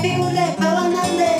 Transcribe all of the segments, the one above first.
Happy Birthday, Baba Monday.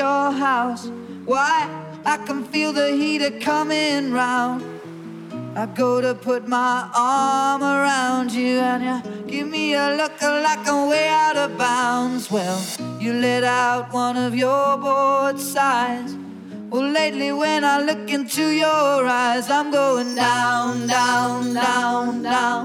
your house. Why? I can feel the heater coming round. I go to put my arm around you, and you give me a look like I'm way out of bounds. Well, you let out one of your bored sighs. Well, lately when I look into your eyes, I'm going down, down, down, down.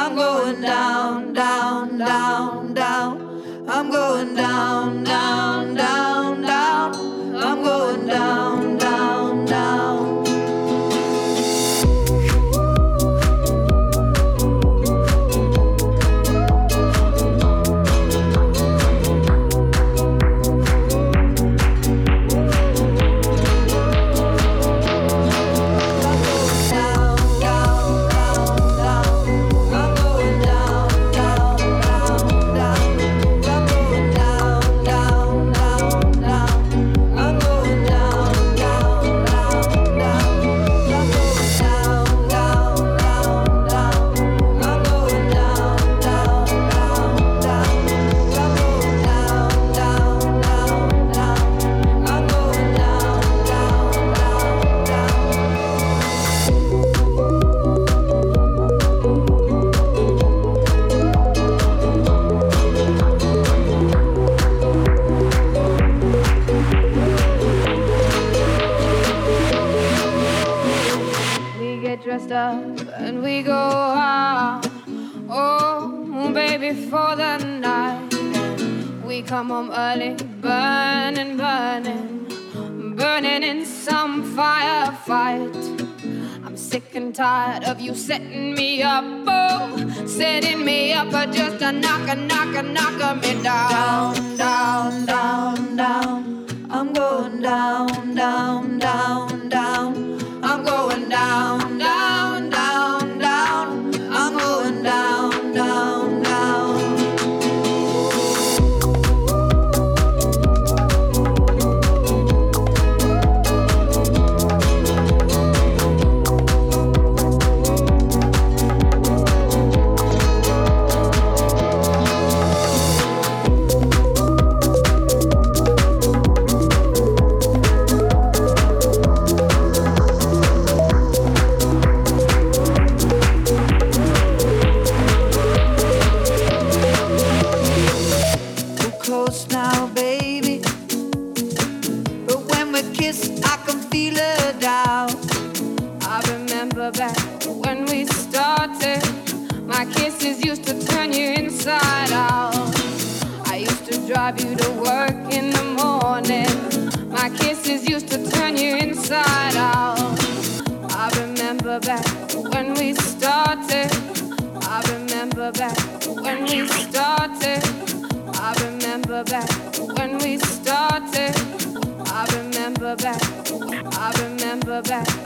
I'm going down, down, down, down. I'm going down, down, down, down. I'm going down, down. come home early, burning, burning, burning in some firefight. I'm sick and tired of you setting me up, oh, setting me up, but just a knock, a knock, a knock me down, down, down, down. I'm going down, down. could turn you inside out. I remember back when we started. I remember back when we started. I remember back when we started. I remember back. I remember back.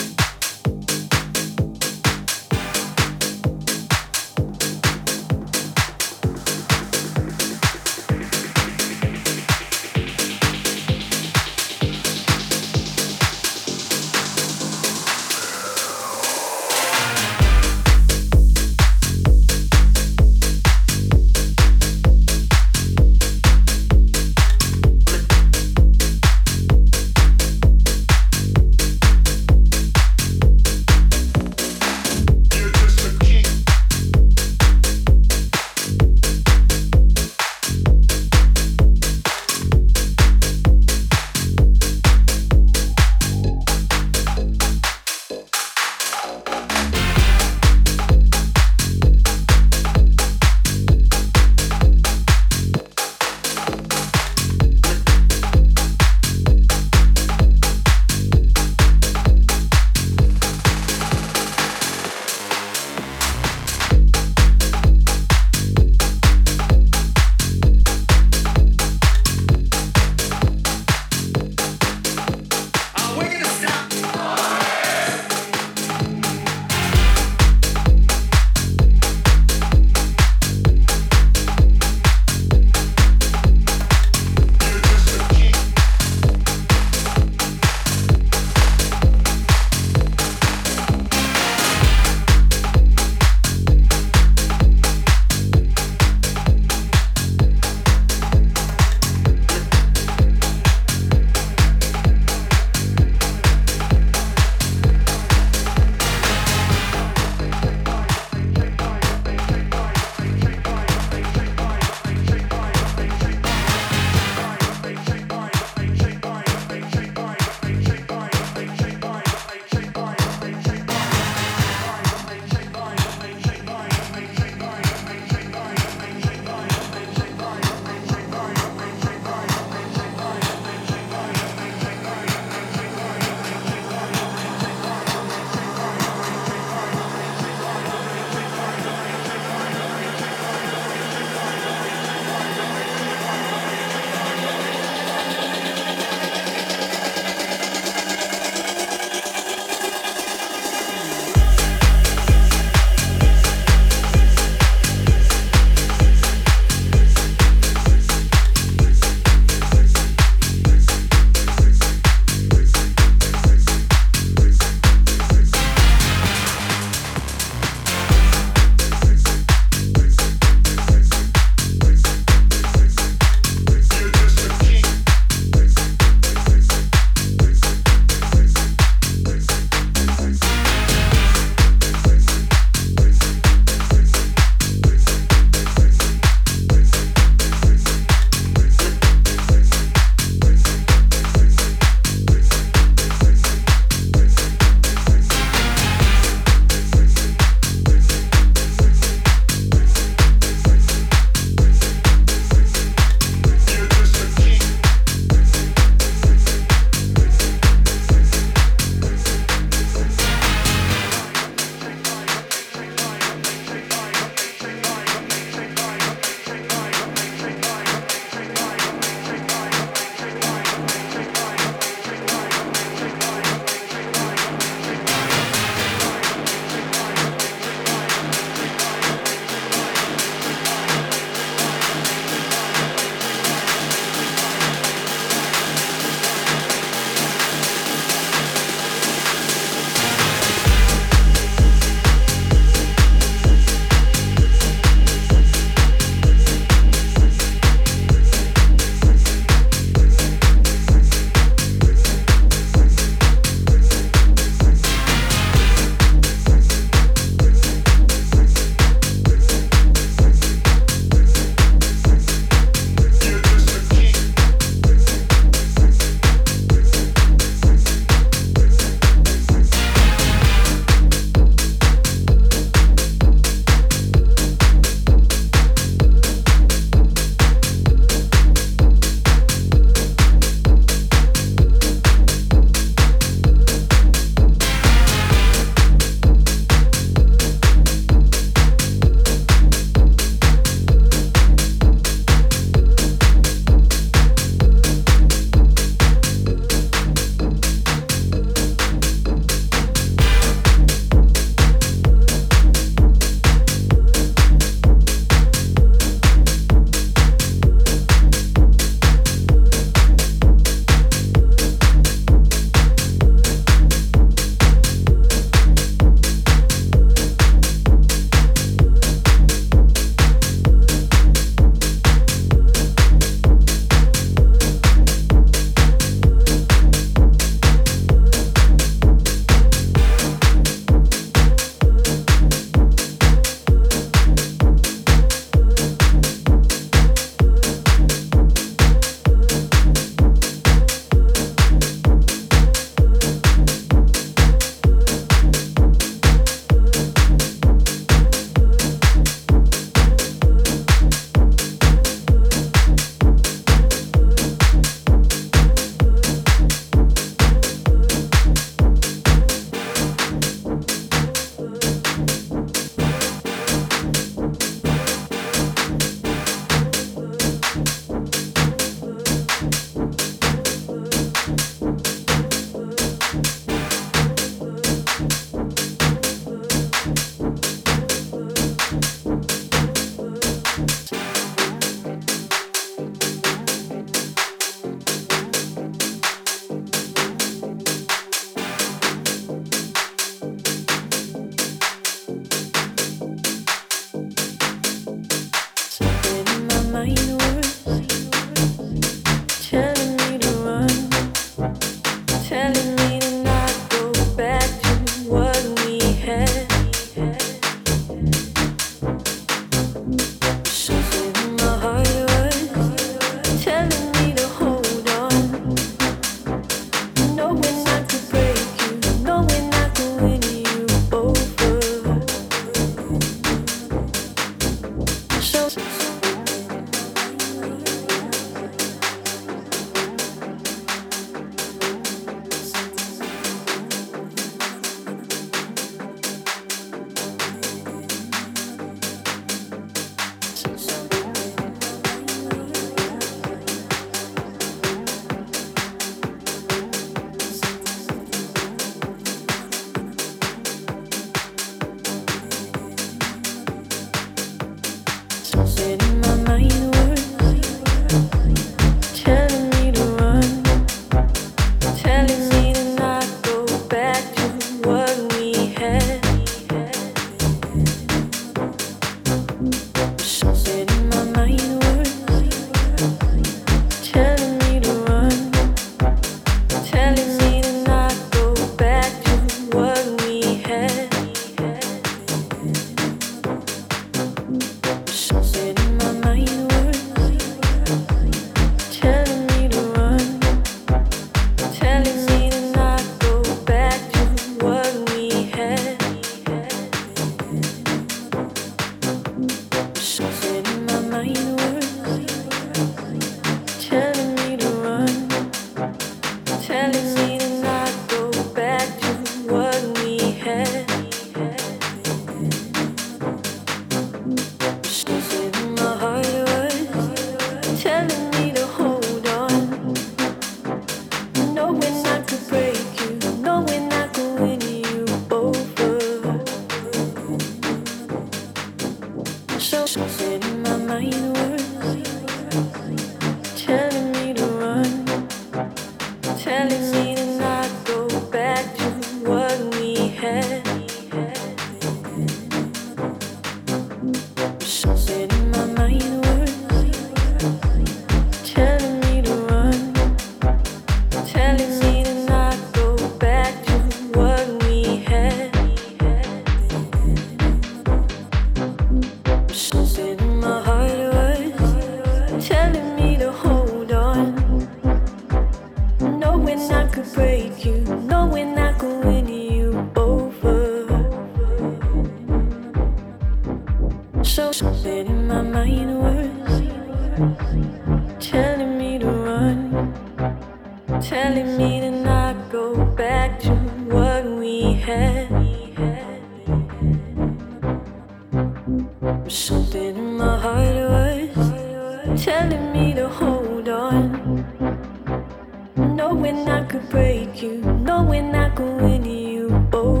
knowing I could break you, knowing I could win you. Oh.